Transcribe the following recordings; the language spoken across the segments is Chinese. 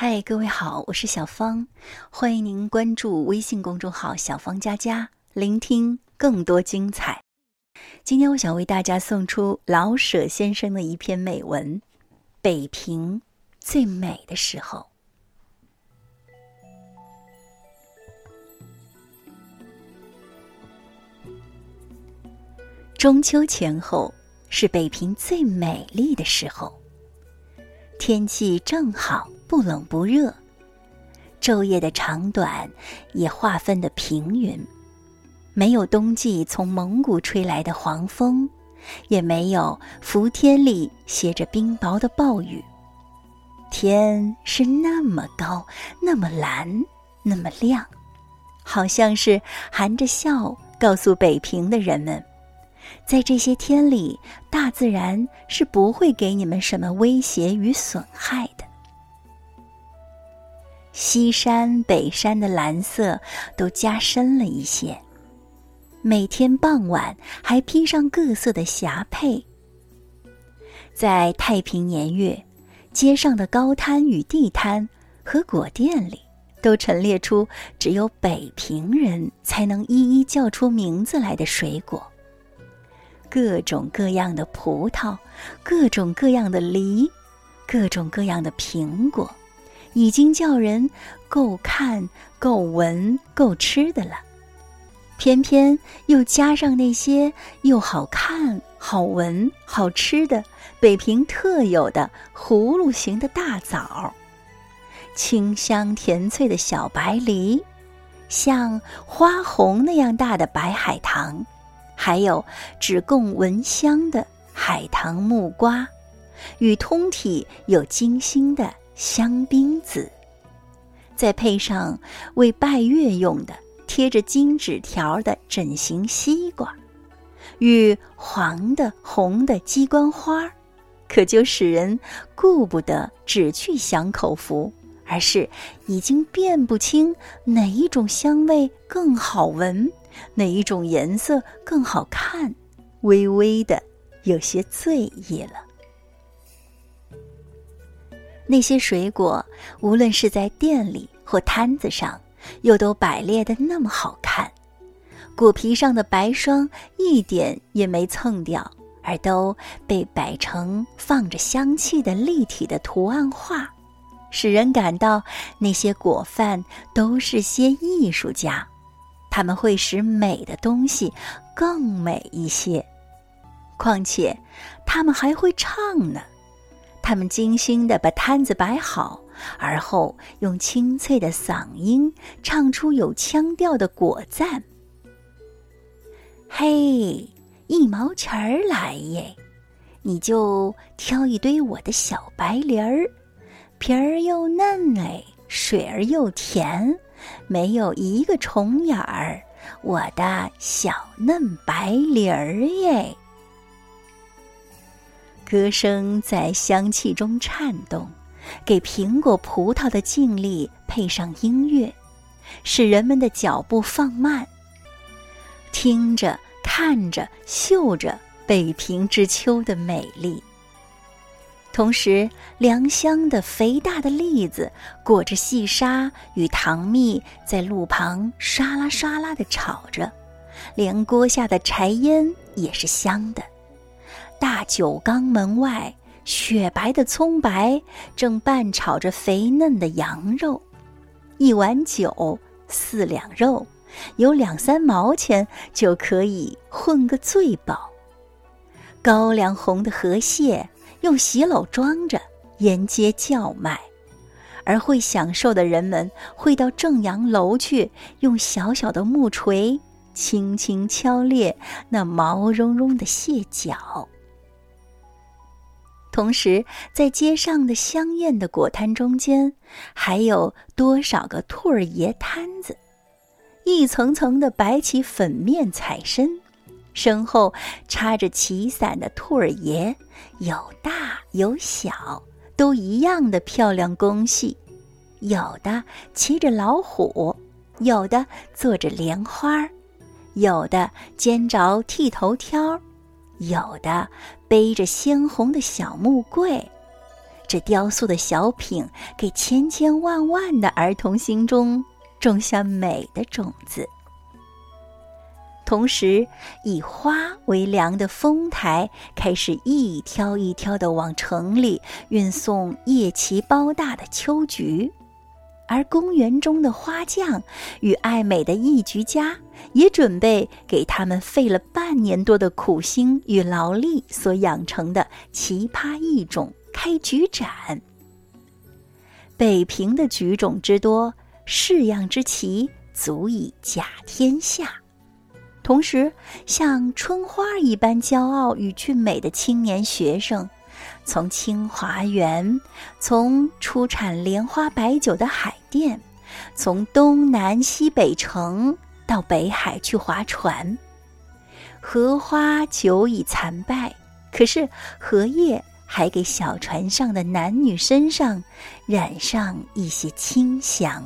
嗨，各位好，我是小芳，欢迎您关注微信公众号“小芳佳佳”，聆听更多精彩。今天我想为大家送出老舍先生的一篇美文《北平最美的时候》。中秋前后是北平最美丽的时候，天气正好。不冷不热，昼夜的长短也划分的平匀，没有冬季从蒙古吹来的黄风，也没有伏天里携着冰雹的暴雨。天是那么高，那么蓝，那么亮，好像是含着笑告诉北平的人们，在这些天里，大自然是不会给你们什么威胁与损害的。西山、北山的蓝色都加深了一些。每天傍晚还披上各色的霞帔。在太平年月，街上的高摊与地摊和果店里，都陈列出只有北平人才能一一叫出名字来的水果。各种各样的葡萄，各种各样的梨，各种各样的苹果。已经叫人够看、够闻、够吃的了，偏偏又加上那些又好看、好闻、好吃的北平特有的葫芦形的大枣，清香甜脆的小白梨，像花红那样大的白海棠，还有只供闻香的海棠木瓜，与通体有金星的。香槟子，再配上为拜月用的贴着金纸条的整形西瓜，与黄的、红的鸡冠花，可就使人顾不得只去享口福，而是已经辨不清哪一种香味更好闻，哪一种颜色更好看，微微的有些醉意了。那些水果，无论是在店里或摊子上，又都摆列的那么好看，果皮上的白霜一点也没蹭掉，而都被摆成放着香气的立体的图案画，使人感到那些果贩都是些艺术家，他们会使美的东西更美一些，况且他们还会唱呢。他们精心地把摊子摆好，而后用清脆的嗓音唱出有腔调的果赞。嘿，一毛钱儿来耶，你就挑一堆我的小白梨儿，皮儿又嫩哎，水儿又甜，没有一个虫眼儿，我的小嫩白梨儿耶。歌声在香气中颤动，给苹果、葡萄的静谧配上音乐，使人们的脚步放慢，听着、看着、嗅着北平之秋的美丽。同时，良乡的肥大的栗子裹着细沙与糖蜜，在路旁唰啦唰啦的炒着，连锅下的柴烟也是香的。大酒缸门外，雪白的葱白正拌炒着肥嫩的羊肉，一碗酒四两肉，有两三毛钱就可以混个醉饱。高粱红的河蟹用喜篓装着，沿街叫卖，而会享受的人们会到正阳楼去，用小小的木锤轻轻敲裂那毛茸茸的蟹脚。同时，在街上的香艳的果摊中间，还有多少个兔儿爷摊子，一层层的摆起粉面彩身，身后插着旗伞的兔儿爷，有大有小，都一样的漂亮工细，有的骑着老虎，有的坐着莲花，有的肩着剃头挑。有的背着鲜红的小木柜，这雕塑的小品给千千万万的儿童心中种下美的种子。同时，以花为粮的丰台开始一挑一挑的往城里运送叶奇包大的秋菊，而公园中的花匠与爱美的艺菊家也准备给他们费了半年多的苦心与劳力所养成的奇葩异种开菊展。北平的菊种之多，式样之奇，足以甲天下。同时，像春花一般骄傲与俊美的青年学生，从清华园，从出产莲花白酒的海淀，从东南西北城到北海去划船。荷花久已残败，可是荷叶还给小船上的男女身上染上一些清香。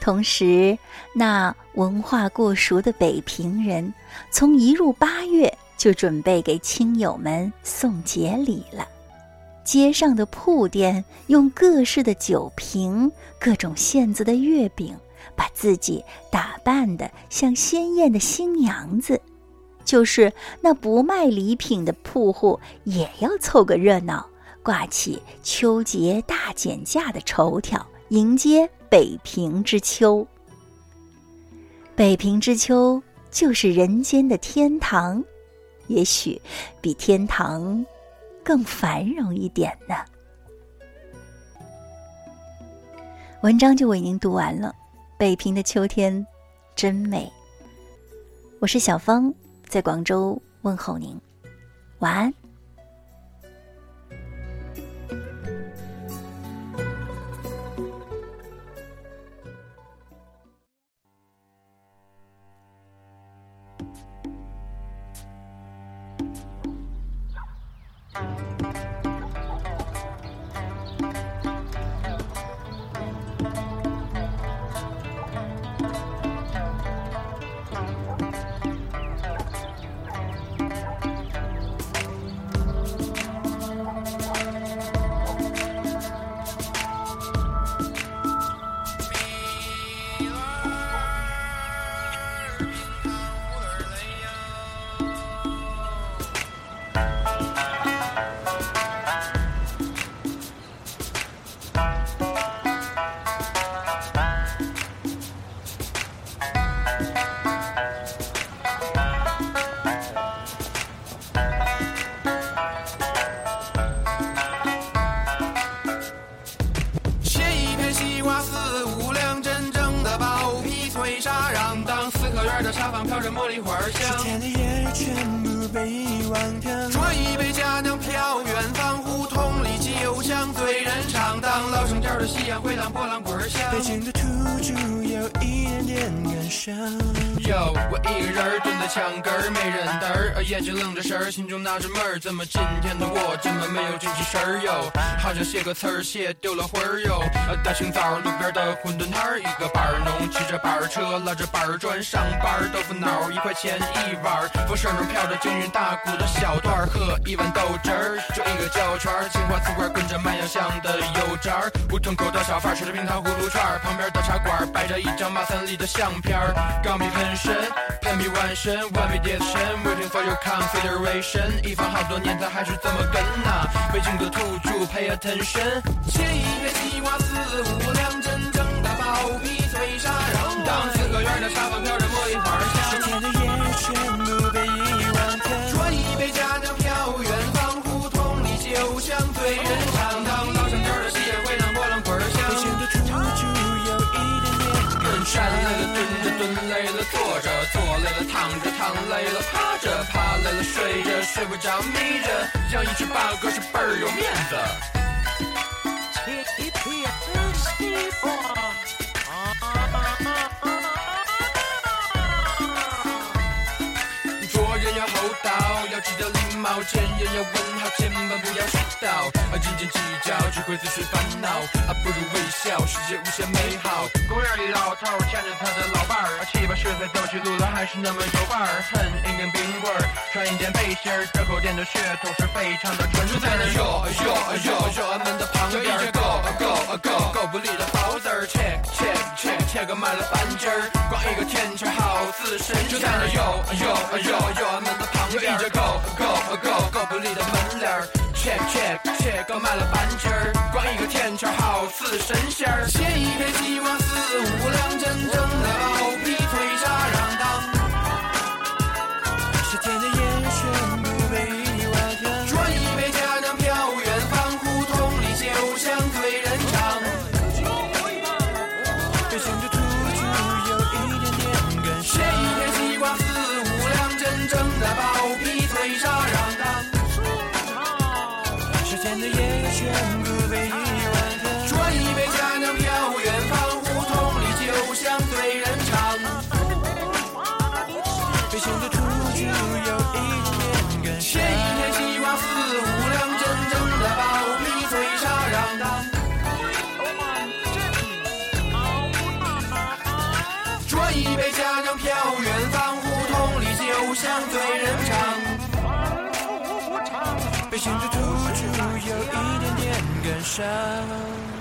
同时，那文化过熟的北平人，从一入八月就准备给亲友们送节礼了。街上的铺店用各式的酒瓶、各种馅子的月饼，把自己打扮的像鲜艳的新娘子。就是那不卖礼品的铺户，也要凑个热闹，挂起秋节大减价的绸条，迎接。北平之秋，北平之秋就是人间的天堂，也许比天堂更繁荣一点呢。文章就为您读完了，北平的秋天真美。我是小芳，在广州问候您，晚安。花香，十天的夜全部被遗忘掉。端一杯佳酿飘远方，胡同里酒香醉人肠。当老城角的夕阳回荡波浪鼓儿响，北京的土著有一点点感伤。哟，我一个人蹲在墙根儿，没人搭儿，眼睛愣着神儿，心中纳着闷儿，怎么今天的我这么没有精气神儿哟？好像写个词儿写丢了魂儿哟。大清早路边的馄饨摊儿，一个板儿农骑着板儿车，拉着板儿砖上班儿，豆腐脑一块钱一碗儿，风声中飘着京韵大鼓的小段儿，喝一碗豆汁儿，就一个胶圈儿，青花瓷罐跟着卖洋香的油渣儿，胡同口的小贩吃着冰糖葫芦串儿，旁边的茶馆摆着一张马三立的相片儿，钢笔喷身，喷笔万神，万笔叠身，Waiting for your consideration，一放好多年，咱还是这么跟呐，北京的土著 Pay attention，切一片西瓜四五两，真正的包皮脆沙瓤，当四合院的沙发飘着茉莉花累了蹲着，蹲累了坐着，坐累了躺着，躺累了趴着，趴累了睡着，睡不着眯着，养一只八哥是倍儿有面子。要记得礼貌，见人要问好，千万不要迟到。斤斤计较只会自寻烦恼，啊，不如微笑，世界无限美好。公园里老头牵着他的老伴儿，七八十岁走起路来还是那么有范儿，哼一根冰棍儿，穿一件背心儿，这口店的血统是非常的纯。就在那哟哟哟哟俺们的旁边桥好似神仙。就在那哟哟哟哟俺们的旁边，go go go go 不理的门脸儿切切切刚卖了半截儿，光一个天桥好似神仙儿。切一片西瓜全部被遗忘掉。转一杯佳酿飘远方，胡同里酒香醉人肠。北京的土著有一点点感伤。切一片西瓜四五两，真正的包皮脆沙瓤当。转一杯佳酿飘有一点点感伤。